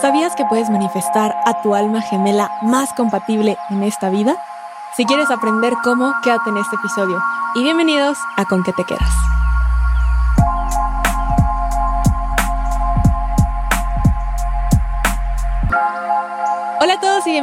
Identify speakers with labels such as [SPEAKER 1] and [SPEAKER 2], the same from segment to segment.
[SPEAKER 1] ¿Sabías que puedes manifestar a tu alma gemela más compatible en esta vida? Si quieres aprender cómo, quédate en este episodio. Y bienvenidos a Con qué te quedas.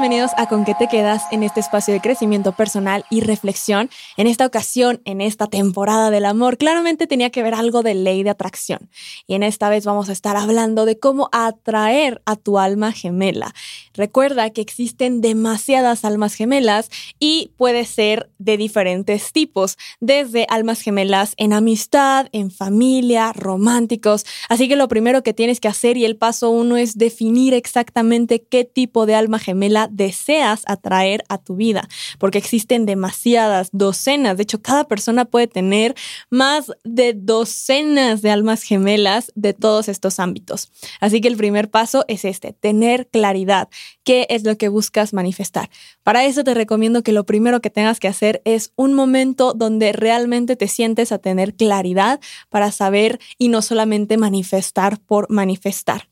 [SPEAKER 1] Bienvenidos a Con qué te quedas en este espacio de crecimiento personal y reflexión. En esta ocasión, en esta temporada del amor, claramente tenía que ver algo de ley de atracción. Y en esta vez vamos a estar hablando de cómo atraer a tu alma gemela. Recuerda que existen demasiadas almas gemelas y puede ser de diferentes tipos, desde almas gemelas en amistad, en familia, románticos. Así que lo primero que tienes que hacer y el paso uno es definir exactamente qué tipo de alma gemela deseas atraer a tu vida, porque existen demasiadas, docenas, de hecho cada persona puede tener más de docenas de almas gemelas de todos estos ámbitos. Así que el primer paso es este, tener claridad. ¿Qué es lo que buscas manifestar? Para eso te recomiendo que lo primero que tengas que hacer es un momento donde realmente te sientes a tener claridad para saber y no solamente manifestar por manifestar.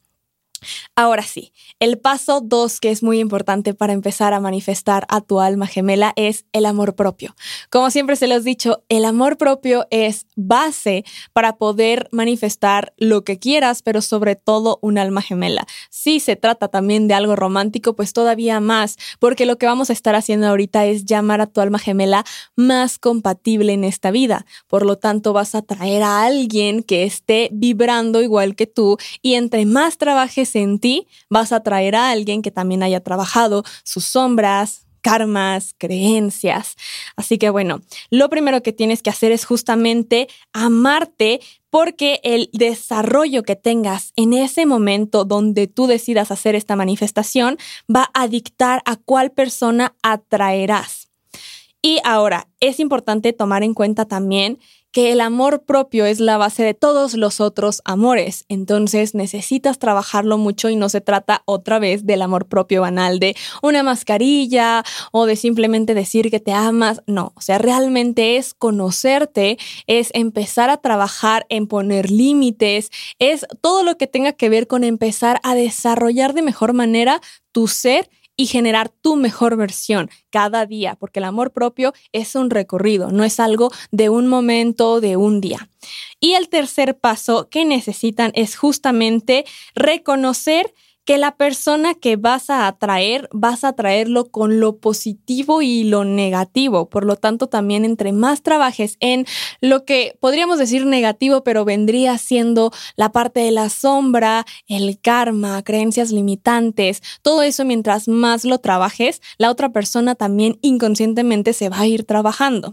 [SPEAKER 1] Ahora sí, el paso dos que es muy importante para empezar a manifestar a tu alma gemela es el amor propio. Como siempre se lo he dicho, el amor propio es base para poder manifestar lo que quieras, pero sobre todo un alma gemela. Si se trata también de algo romántico, pues todavía más, porque lo que vamos a estar haciendo ahorita es llamar a tu alma gemela más compatible en esta vida. Por lo tanto, vas a traer a alguien que esté vibrando igual que tú y entre más trabajes en ti, vas a traer a alguien que también haya trabajado sus sombras, karmas, creencias. Así que bueno, lo primero que tienes que hacer es justamente amarte porque el desarrollo que tengas en ese momento donde tú decidas hacer esta manifestación va a dictar a cuál persona atraerás. Y ahora, es importante tomar en cuenta también que el amor propio es la base de todos los otros amores. Entonces necesitas trabajarlo mucho y no se trata otra vez del amor propio banal de una mascarilla o de simplemente decir que te amas. No, o sea, realmente es conocerte, es empezar a trabajar en poner límites, es todo lo que tenga que ver con empezar a desarrollar de mejor manera tu ser y generar tu mejor versión cada día, porque el amor propio es un recorrido, no es algo de un momento, de un día. Y el tercer paso que necesitan es justamente reconocer que la persona que vas a atraer, vas a atraerlo con lo positivo y lo negativo. Por lo tanto, también entre más trabajes en lo que podríamos decir negativo, pero vendría siendo la parte de la sombra, el karma, creencias limitantes, todo eso mientras más lo trabajes, la otra persona también inconscientemente se va a ir trabajando.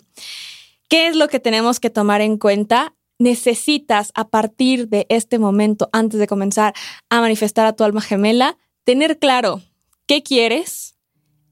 [SPEAKER 1] ¿Qué es lo que tenemos que tomar en cuenta? Necesitas a partir de este momento, antes de comenzar a manifestar a tu alma gemela, tener claro qué quieres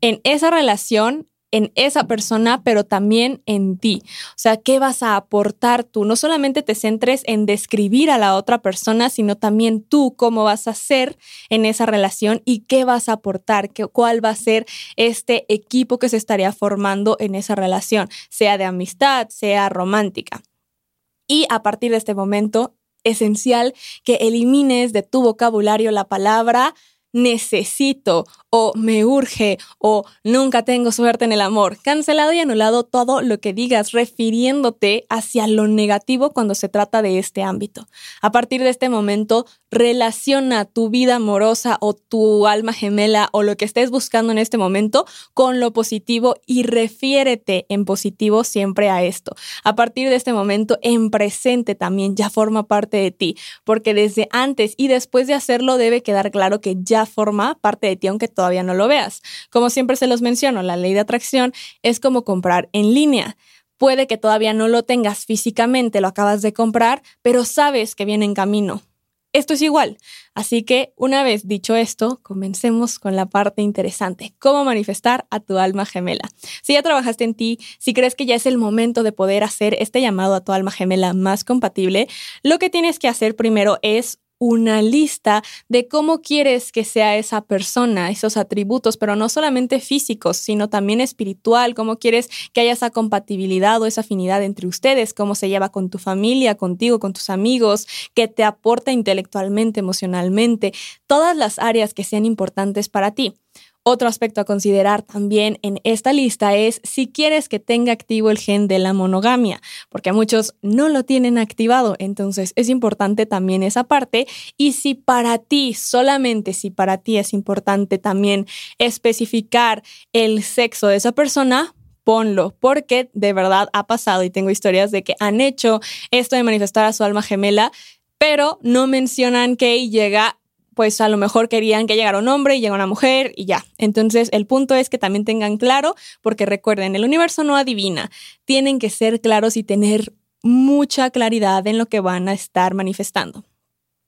[SPEAKER 1] en esa relación, en esa persona, pero también en ti. O sea, ¿qué vas a aportar tú? No solamente te centres en describir a la otra persona, sino también tú cómo vas a ser en esa relación y qué vas a aportar, qué, cuál va a ser este equipo que se estaría formando en esa relación, sea de amistad, sea romántica. Y a partir de este momento, esencial que elimines de tu vocabulario la palabra necesito o me urge o nunca tengo suerte en el amor. Cancelado y anulado todo lo que digas refiriéndote hacia lo negativo cuando se trata de este ámbito. A partir de este momento, relaciona tu vida amorosa o tu alma gemela o lo que estés buscando en este momento con lo positivo y refiérete en positivo siempre a esto. A partir de este momento, en presente también ya forma parte de ti, porque desde antes y después de hacerlo debe quedar claro que ya forma parte de ti aunque todavía no lo veas. Como siempre se los menciono, la ley de atracción es como comprar en línea. Puede que todavía no lo tengas físicamente, lo acabas de comprar, pero sabes que viene en camino. Esto es igual. Así que una vez dicho esto, comencemos con la parte interesante, cómo manifestar a tu alma gemela. Si ya trabajaste en ti, si crees que ya es el momento de poder hacer este llamado a tu alma gemela más compatible, lo que tienes que hacer primero es una lista de cómo quieres que sea esa persona, esos atributos, pero no solamente físicos, sino también espiritual, cómo quieres que haya esa compatibilidad o esa afinidad entre ustedes, cómo se lleva con tu familia, contigo, con tus amigos, que te aporta intelectualmente, emocionalmente, todas las áreas que sean importantes para ti. Otro aspecto a considerar también en esta lista es si quieres que tenga activo el gen de la monogamia, porque muchos no lo tienen activado, entonces es importante también esa parte. Y si para ti, solamente si para ti es importante también especificar el sexo de esa persona, ponlo, porque de verdad ha pasado y tengo historias de que han hecho esto de manifestar a su alma gemela, pero no mencionan que llega pues a lo mejor querían que llegara un hombre y llega una mujer y ya. Entonces, el punto es que también tengan claro, porque recuerden, el universo no adivina, tienen que ser claros y tener mucha claridad en lo que van a estar manifestando.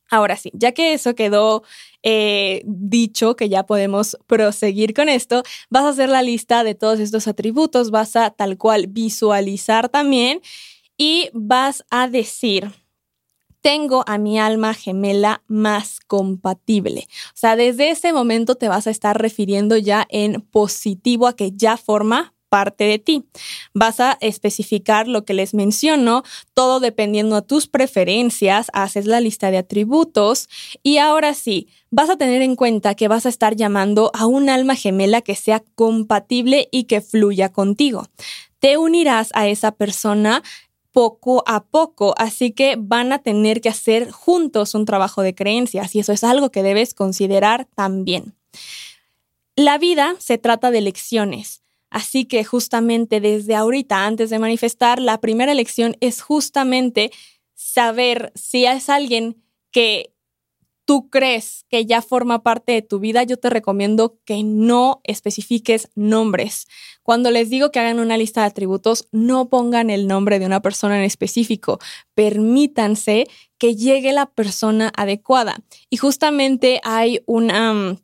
[SPEAKER 1] Ahora sí, ya que eso quedó eh, dicho, que ya podemos proseguir con esto, vas a hacer la lista de todos estos atributos, vas a tal cual visualizar también y vas a decir, tengo a mi alma gemela más compatible. O sea, desde ese momento te vas a estar refiriendo ya en positivo a que ya forma parte de ti. Vas a especificar lo que les menciono, todo dependiendo a tus preferencias, haces la lista de atributos y ahora sí, vas a tener en cuenta que vas a estar llamando a un alma gemela que sea compatible y que fluya contigo. Te unirás a esa persona poco a poco, así que van a tener que hacer juntos un trabajo de creencias y eso es algo que debes considerar también. La vida se trata de lecciones, así que justamente desde ahorita, antes de manifestar, la primera lección es justamente saber si es alguien que tú crees que ya forma parte de tu vida, yo te recomiendo que no especifiques nombres. Cuando les digo que hagan una lista de atributos, no pongan el nombre de una persona en específico. Permítanse que llegue la persona adecuada. Y justamente hay una mm,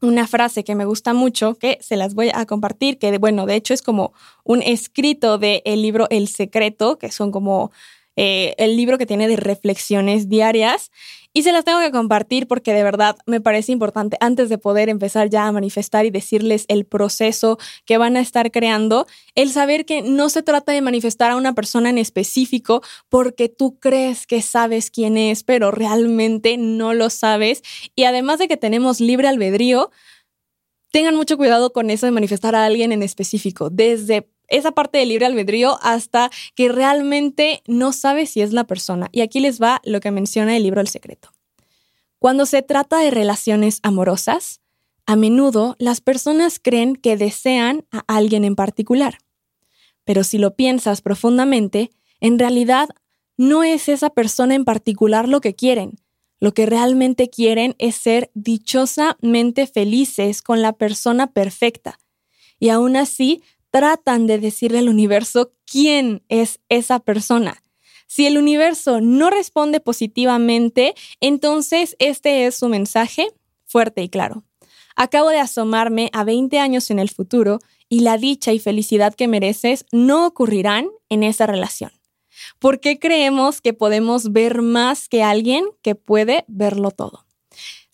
[SPEAKER 1] una frase que me gusta mucho, que se las voy a compartir, que bueno, de hecho es como un escrito del libro El Secreto, que son como eh, el libro que tiene de reflexiones diarias. Y se las tengo que compartir porque de verdad me parece importante antes de poder empezar ya a manifestar y decirles el proceso que van a estar creando, el saber que no se trata de manifestar a una persona en específico porque tú crees que sabes quién es, pero realmente no lo sabes. Y además de que tenemos libre albedrío, tengan mucho cuidado con eso de manifestar a alguien en específico, desde esa parte del libre albedrío hasta que realmente no sabes si es la persona. Y aquí les va lo que menciona el libro El Secreto. Cuando se trata de relaciones amorosas, a menudo las personas creen que desean a alguien en particular. Pero si lo piensas profundamente, en realidad no es esa persona en particular lo que quieren. Lo que realmente quieren es ser dichosamente felices con la persona perfecta. Y aún así tratan de decirle al universo quién es esa persona. Si el universo no responde positivamente, entonces este es su mensaje fuerte y claro. Acabo de asomarme a 20 años en el futuro y la dicha y felicidad que mereces no ocurrirán en esa relación. ¿Por qué creemos que podemos ver más que alguien que puede verlo todo?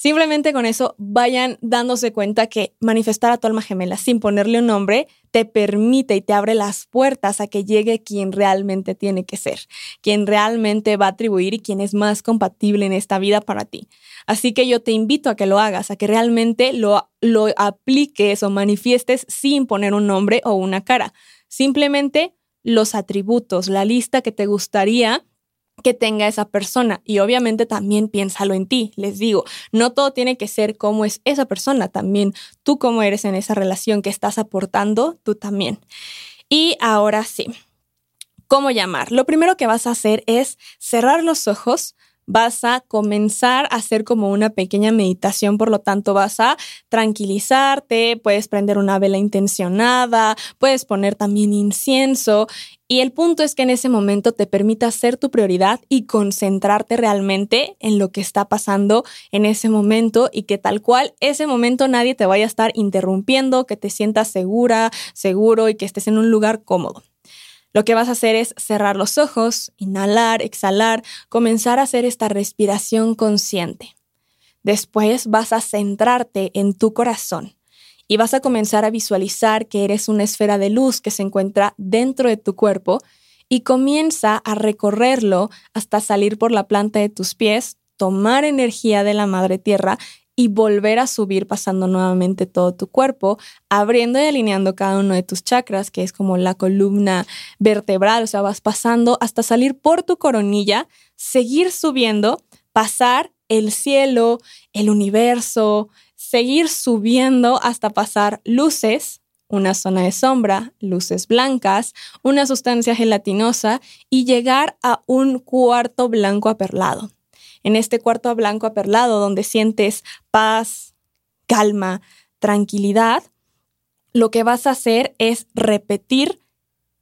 [SPEAKER 1] Simplemente con eso vayan dándose cuenta que manifestar a tu alma gemela sin ponerle un nombre te permite y te abre las puertas a que llegue quien realmente tiene que ser, quien realmente va a atribuir y quien es más compatible en esta vida para ti. Así que yo te invito a que lo hagas, a que realmente lo, lo apliques o manifiestes sin poner un nombre o una cara. Simplemente los atributos, la lista que te gustaría que tenga esa persona. Y obviamente también piénsalo en ti. Les digo, no todo tiene que ser como es esa persona, también tú cómo eres en esa relación que estás aportando, tú también. Y ahora sí, ¿cómo llamar? Lo primero que vas a hacer es cerrar los ojos, vas a comenzar a hacer como una pequeña meditación, por lo tanto vas a tranquilizarte, puedes prender una vela intencionada, puedes poner también incienso y el punto es que en ese momento te permita ser tu prioridad y concentrarte realmente en lo que está pasando en ese momento y que tal cual ese momento nadie te vaya a estar interrumpiendo, que te sientas segura, seguro y que estés en un lugar cómodo. Lo que vas a hacer es cerrar los ojos, inhalar, exhalar, comenzar a hacer esta respiración consciente. Después vas a centrarte en tu corazón y vas a comenzar a visualizar que eres una esfera de luz que se encuentra dentro de tu cuerpo y comienza a recorrerlo hasta salir por la planta de tus pies, tomar energía de la madre tierra y volver a subir pasando nuevamente todo tu cuerpo, abriendo y alineando cada uno de tus chakras, que es como la columna vertebral, o sea, vas pasando hasta salir por tu coronilla, seguir subiendo, pasar el cielo, el universo, seguir subiendo hasta pasar luces, una zona de sombra, luces blancas, una sustancia gelatinosa y llegar a un cuarto blanco aperlado en este cuarto blanco aperlado donde sientes paz, calma, tranquilidad, lo que vas a hacer es repetir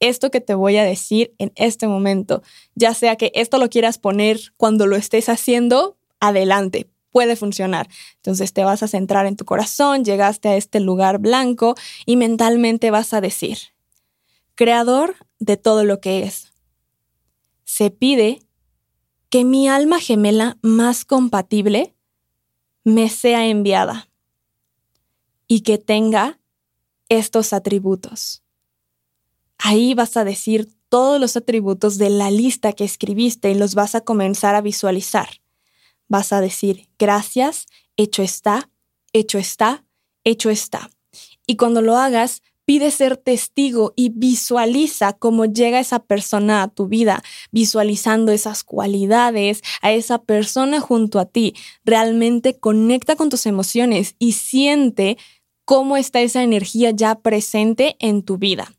[SPEAKER 1] esto que te voy a decir en este momento. Ya sea que esto lo quieras poner cuando lo estés haciendo, adelante, puede funcionar. Entonces te vas a centrar en tu corazón, llegaste a este lugar blanco y mentalmente vas a decir, Creador de todo lo que es, se pide que mi alma gemela más compatible me sea enviada y que tenga estos atributos. Ahí vas a decir todos los atributos de la lista que escribiste y los vas a comenzar a visualizar. Vas a decir, gracias, hecho está, hecho está, hecho está. Y cuando lo hagas, Pide ser testigo y visualiza cómo llega esa persona a tu vida, visualizando esas cualidades, a esa persona junto a ti. Realmente conecta con tus emociones y siente cómo está esa energía ya presente en tu vida.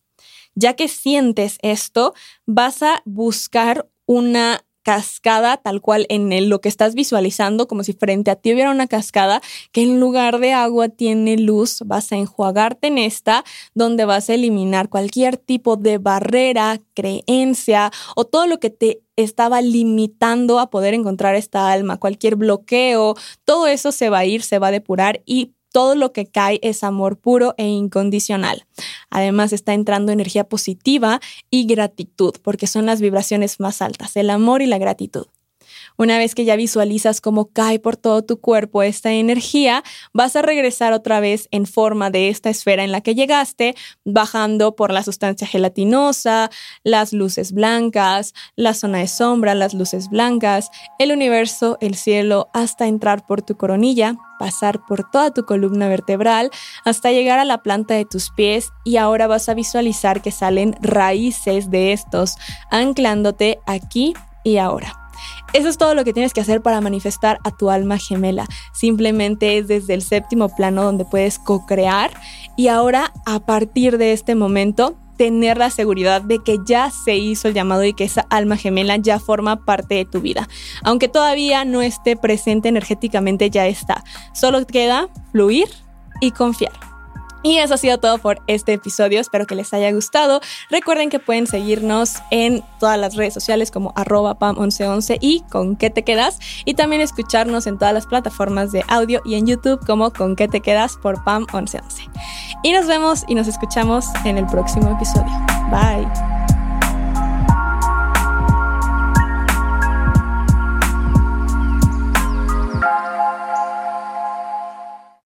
[SPEAKER 1] Ya que sientes esto, vas a buscar una cascada tal cual en lo que estás visualizando, como si frente a ti hubiera una cascada que en lugar de agua tiene luz, vas a enjuagarte en esta, donde vas a eliminar cualquier tipo de barrera, creencia o todo lo que te estaba limitando a poder encontrar esta alma, cualquier bloqueo, todo eso se va a ir, se va a depurar y todo lo que cae es amor puro e incondicional. Además está entrando energía positiva y gratitud, porque son las vibraciones más altas, el amor y la gratitud. Una vez que ya visualizas cómo cae por todo tu cuerpo esta energía, vas a regresar otra vez en forma de esta esfera en la que llegaste, bajando por la sustancia gelatinosa, las luces blancas, la zona de sombra, las luces blancas, el universo, el cielo, hasta entrar por tu coronilla, pasar por toda tu columna vertebral hasta llegar a la planta de tus pies y ahora vas a visualizar que salen raíces de estos anclándote aquí y ahora. Eso es todo lo que tienes que hacer para manifestar a tu alma gemela. Simplemente es desde el séptimo plano donde puedes co-crear y ahora a partir de este momento tener la seguridad de que ya se hizo el llamado y que esa alma gemela ya forma parte de tu vida. Aunque todavía no esté presente energéticamente, ya está. Solo queda fluir y confiar. Y eso ha sido todo por este episodio. Espero que les haya gustado. Recuerden que pueden seguirnos en todas las redes sociales como arroba pam1111 y con qué te quedas. Y también escucharnos en todas las plataformas de audio y en YouTube como con qué te quedas por pam1111. Y nos vemos y nos escuchamos en el próximo episodio. Bye.